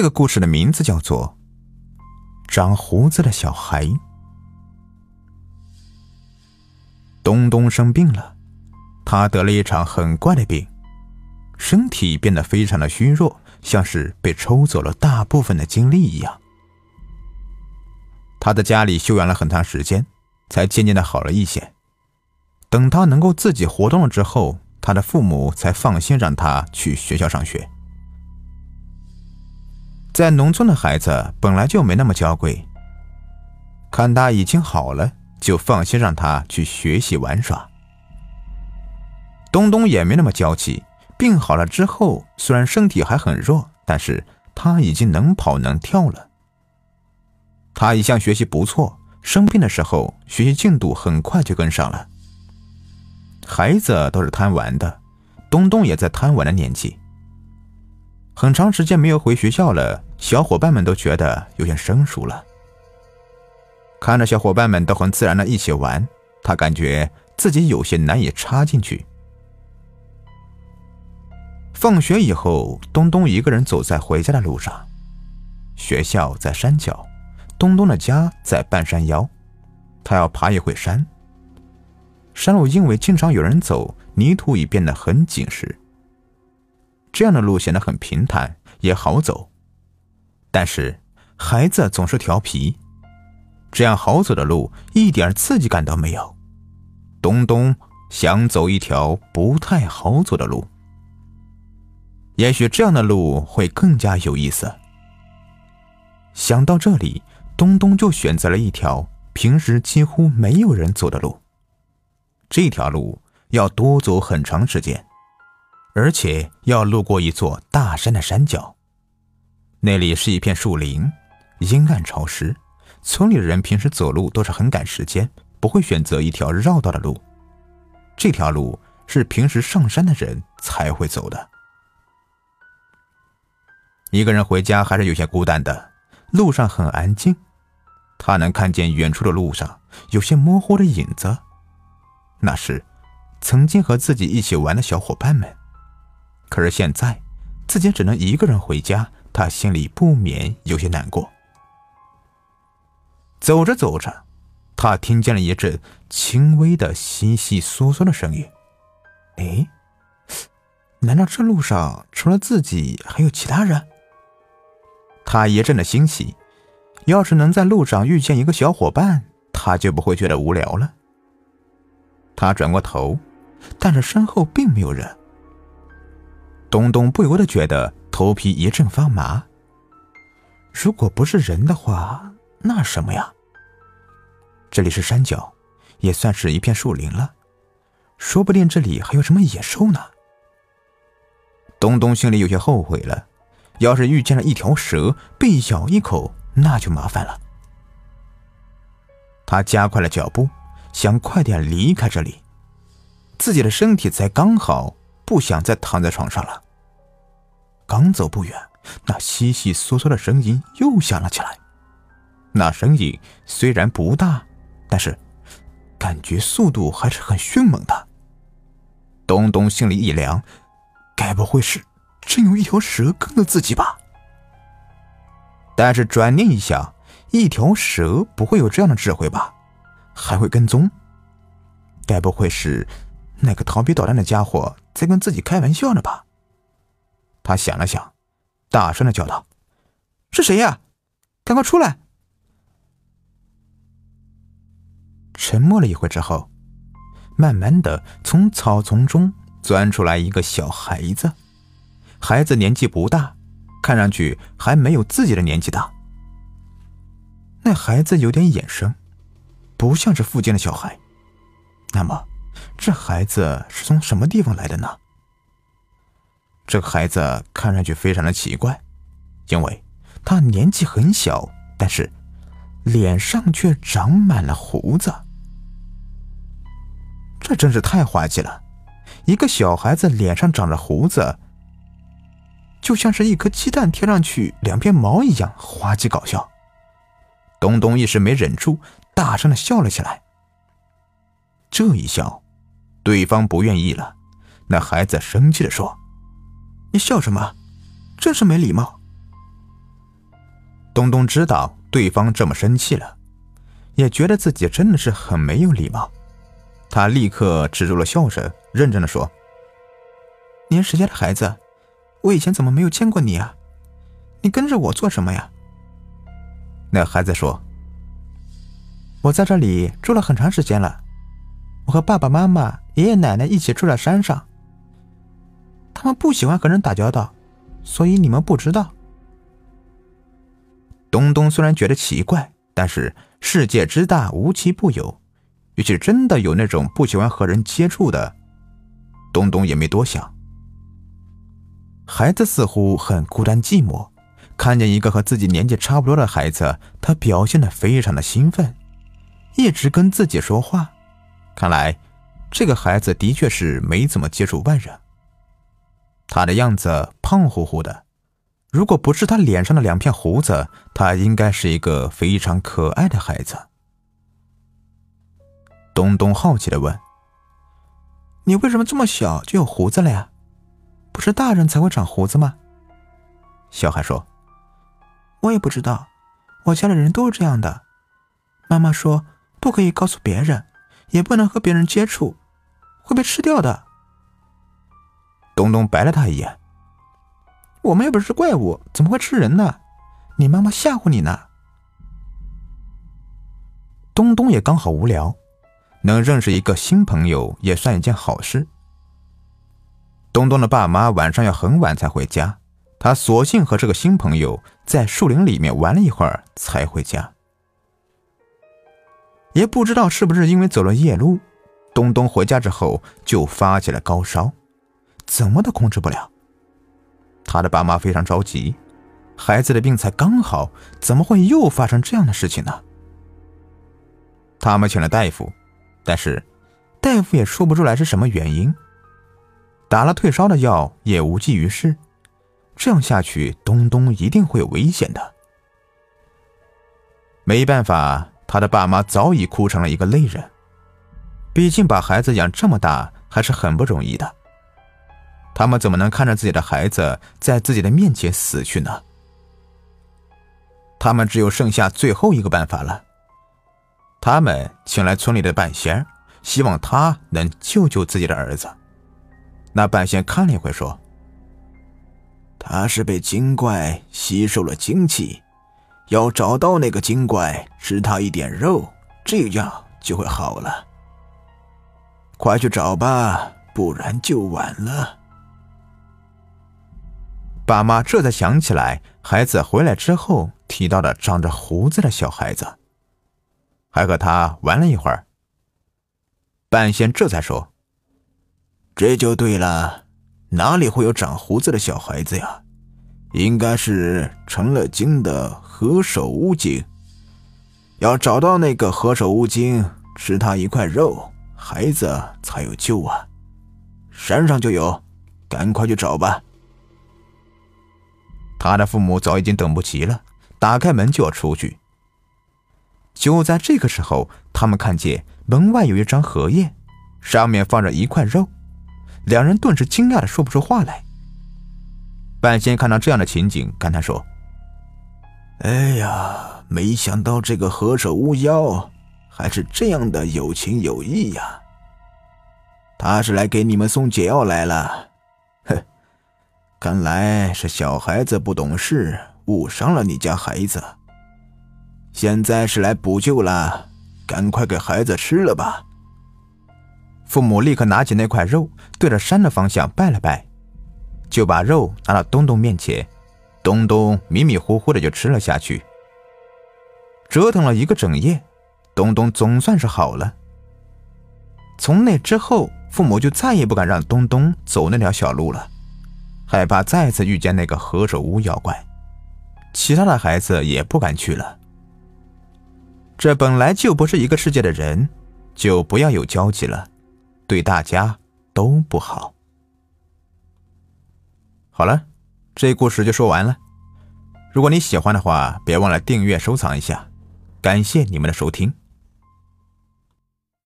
这个故事的名字叫做《长胡子的小孩》。东东生病了，他得了一场很怪的病，身体变得非常的虚弱，像是被抽走了大部分的精力一样。他在家里休养了很长时间，才渐渐的好了一些。等他能够自己活动了之后，他的父母才放心让他去学校上学。在农村的孩子本来就没那么娇贵，看他已经好了，就放心让他去学习玩耍。东东也没那么娇气，病好了之后，虽然身体还很弱，但是他已经能跑能跳了。他一向学习不错，生病的时候学习进度很快就跟上了。孩子都是贪玩的，东东也在贪玩的年纪。很长时间没有回学校了，小伙伴们都觉得有点生疏了。看着小伙伴们都很自然的一起玩，他感觉自己有些难以插进去。放学以后，东东一个人走在回家的路上。学校在山脚，东东的家在半山腰，他要爬一会山。山路因为经常有人走，泥土已变得很紧实。这样的路显得很平坦，也好走。但是孩子总是调皮，这样好走的路一点刺激感都没有。东东想走一条不太好走的路，也许这样的路会更加有意思。想到这里，东东就选择了一条平时几乎没有人走的路。这条路要多走很长时间。而且要路过一座大山的山脚，那里是一片树林，阴暗潮湿。村里的人平时走路都是很赶时间，不会选择一条绕道的路。这条路是平时上山的人才会走的。一个人回家还是有些孤单的，路上很安静，他能看见远处的路上有些模糊的影子，那是曾经和自己一起玩的小伙伴们。可是现在，自己只能一个人回家，他心里不免有些难过。走着走着，他听见了一阵轻微的悉悉嗦嗦的声音。哎，难道这路上除了自己还有其他人？他一阵的欣喜，要是能在路上遇见一个小伙伴，他就不会觉得无聊了。他转过头，但是身后并没有人。东东不由得觉得头皮一阵发麻。如果不是人的话，那什么呀？这里是山脚，也算是一片树林了，说不定这里还有什么野兽呢。东东心里有些后悔了，要是遇见了一条蛇，被咬一口，那就麻烦了。他加快了脚步，想快点离开这里，自己的身体才刚好。不想再躺在床上了。刚走不远，那悉悉嗦嗦的声音又响了起来。那声音虽然不大，但是感觉速度还是很迅猛的。东东心里一凉，该不会是真有一条蛇跟着自己吧？但是转念一想，一条蛇不会有这样的智慧吧？还会跟踪？该不会是……那个调皮捣蛋的家伙在跟自己开玩笑呢吧？他想了想，大声的叫道：“是谁呀？赶快出来！”沉默了一会之后，慢慢的从草丛中钻出来一个小孩子。孩子年纪不大，看上去还没有自己的年纪大。那孩子有点眼生，不像是附近的小孩。那么？这孩子是从什么地方来的呢？这个孩子看上去非常的奇怪，因为他年纪很小，但是脸上却长满了胡子。这真是太滑稽了！一个小孩子脸上长着胡子，就像是一颗鸡蛋贴上去两片毛一样滑稽搞笑。东东一时没忍住，大声的笑了起来。这一笑。对方不愿意了，那孩子生气的说：“你笑什么？真是没礼貌！”东东知道对方这么生气了，也觉得自己真的是很没有礼貌。他立刻止住了笑声，认真的说：“您谁家的孩子？我以前怎么没有见过你啊？你跟着我做什么呀？”那孩子说：“我在这里住了很长时间了，我和爸爸妈妈、爷爷奶奶一起住在山上。他们不喜欢和人打交道，所以你们不知道。”东东虽然觉得奇怪，但是世界之大，无奇不有。也许真的有那种不喜欢和人接触的，东东也没多想。孩子似乎很孤单寂寞，看见一个和自己年纪差不多的孩子，他表现的非常的兴奋，一直跟自己说话。看来这个孩子的确是没怎么接触外人。他的样子胖乎乎的，如果不是他脸上的两片胡子，他应该是一个非常可爱的孩子。东东好奇的问：“你为什么这么小就有胡子了呀？不是大人才会长胡子吗？”小孩说：“我也不知道，我家的人都是这样的。妈妈说不可以告诉别人，也不能和别人接触，会被吃掉的。”东东白了他一眼：“我们又不是怪物，怎么会吃人呢？你妈妈吓唬你呢。”东东也刚好无聊。能认识一个新朋友也算一件好事。东东的爸妈晚上要很晚才回家，他索性和这个新朋友在树林里面玩了一会儿才回家。也不知道是不是因为走了夜路，东东回家之后就发起了高烧，怎么都控制不了。他的爸妈非常着急，孩子的病才刚好，怎么会又发生这样的事情呢？他们请了大夫。但是，大夫也说不出来是什么原因。打了退烧的药也无济于事，这样下去，东东一定会有危险的。没办法，他的爸妈早已哭成了一个泪人。毕竟把孩子养这么大还是很不容易的，他们怎么能看着自己的孩子在自己的面前死去呢？他们只有剩下最后一个办法了。他们请来村里的半仙，希望他能救救自己的儿子。那半仙看了一会，说：“他是被精怪吸收了精气，要找到那个精怪，吃他一点肉，这样就会好了。快去找吧，不然就晚了。”爸妈这才想起来，孩子回来之后提到的长着胡子的小孩子。还和他玩了一会儿。半仙这才说：“这就对了，哪里会有长胡子的小孩子呀？应该是成了精的何首乌精。要找到那个何首乌精，吃他一块肉，孩子才有救啊！山上就有，赶快去找吧。”他的父母早已经等不及了，打开门就要出去。就在这个时候，他们看见门外有一张荷叶，上面放着一块肉，两人顿时惊讶的说不出话来。半仙看到这样的情景，感叹说：“哎呀，没想到这个何首乌妖还是这样的有情有义呀！他是来给你们送解药来了，哼，看来是小孩子不懂事，误伤了你家孩子。”现在是来补救了，赶快给孩子吃了吧。父母立刻拿起那块肉，对着山的方向拜了拜，就把肉拿到东东面前。东东迷迷糊糊的就吃了下去。折腾了一个整夜，东东总算是好了。从那之后，父母就再也不敢让东东走那条小路了，害怕再次遇见那个何首乌妖怪。其他的孩子也不敢去了。这本来就不是一个世界的人，就不要有交集了，对大家都不好。好了，这故事就说完了。如果你喜欢的话，别忘了订阅、收藏一下，感谢你们的收听。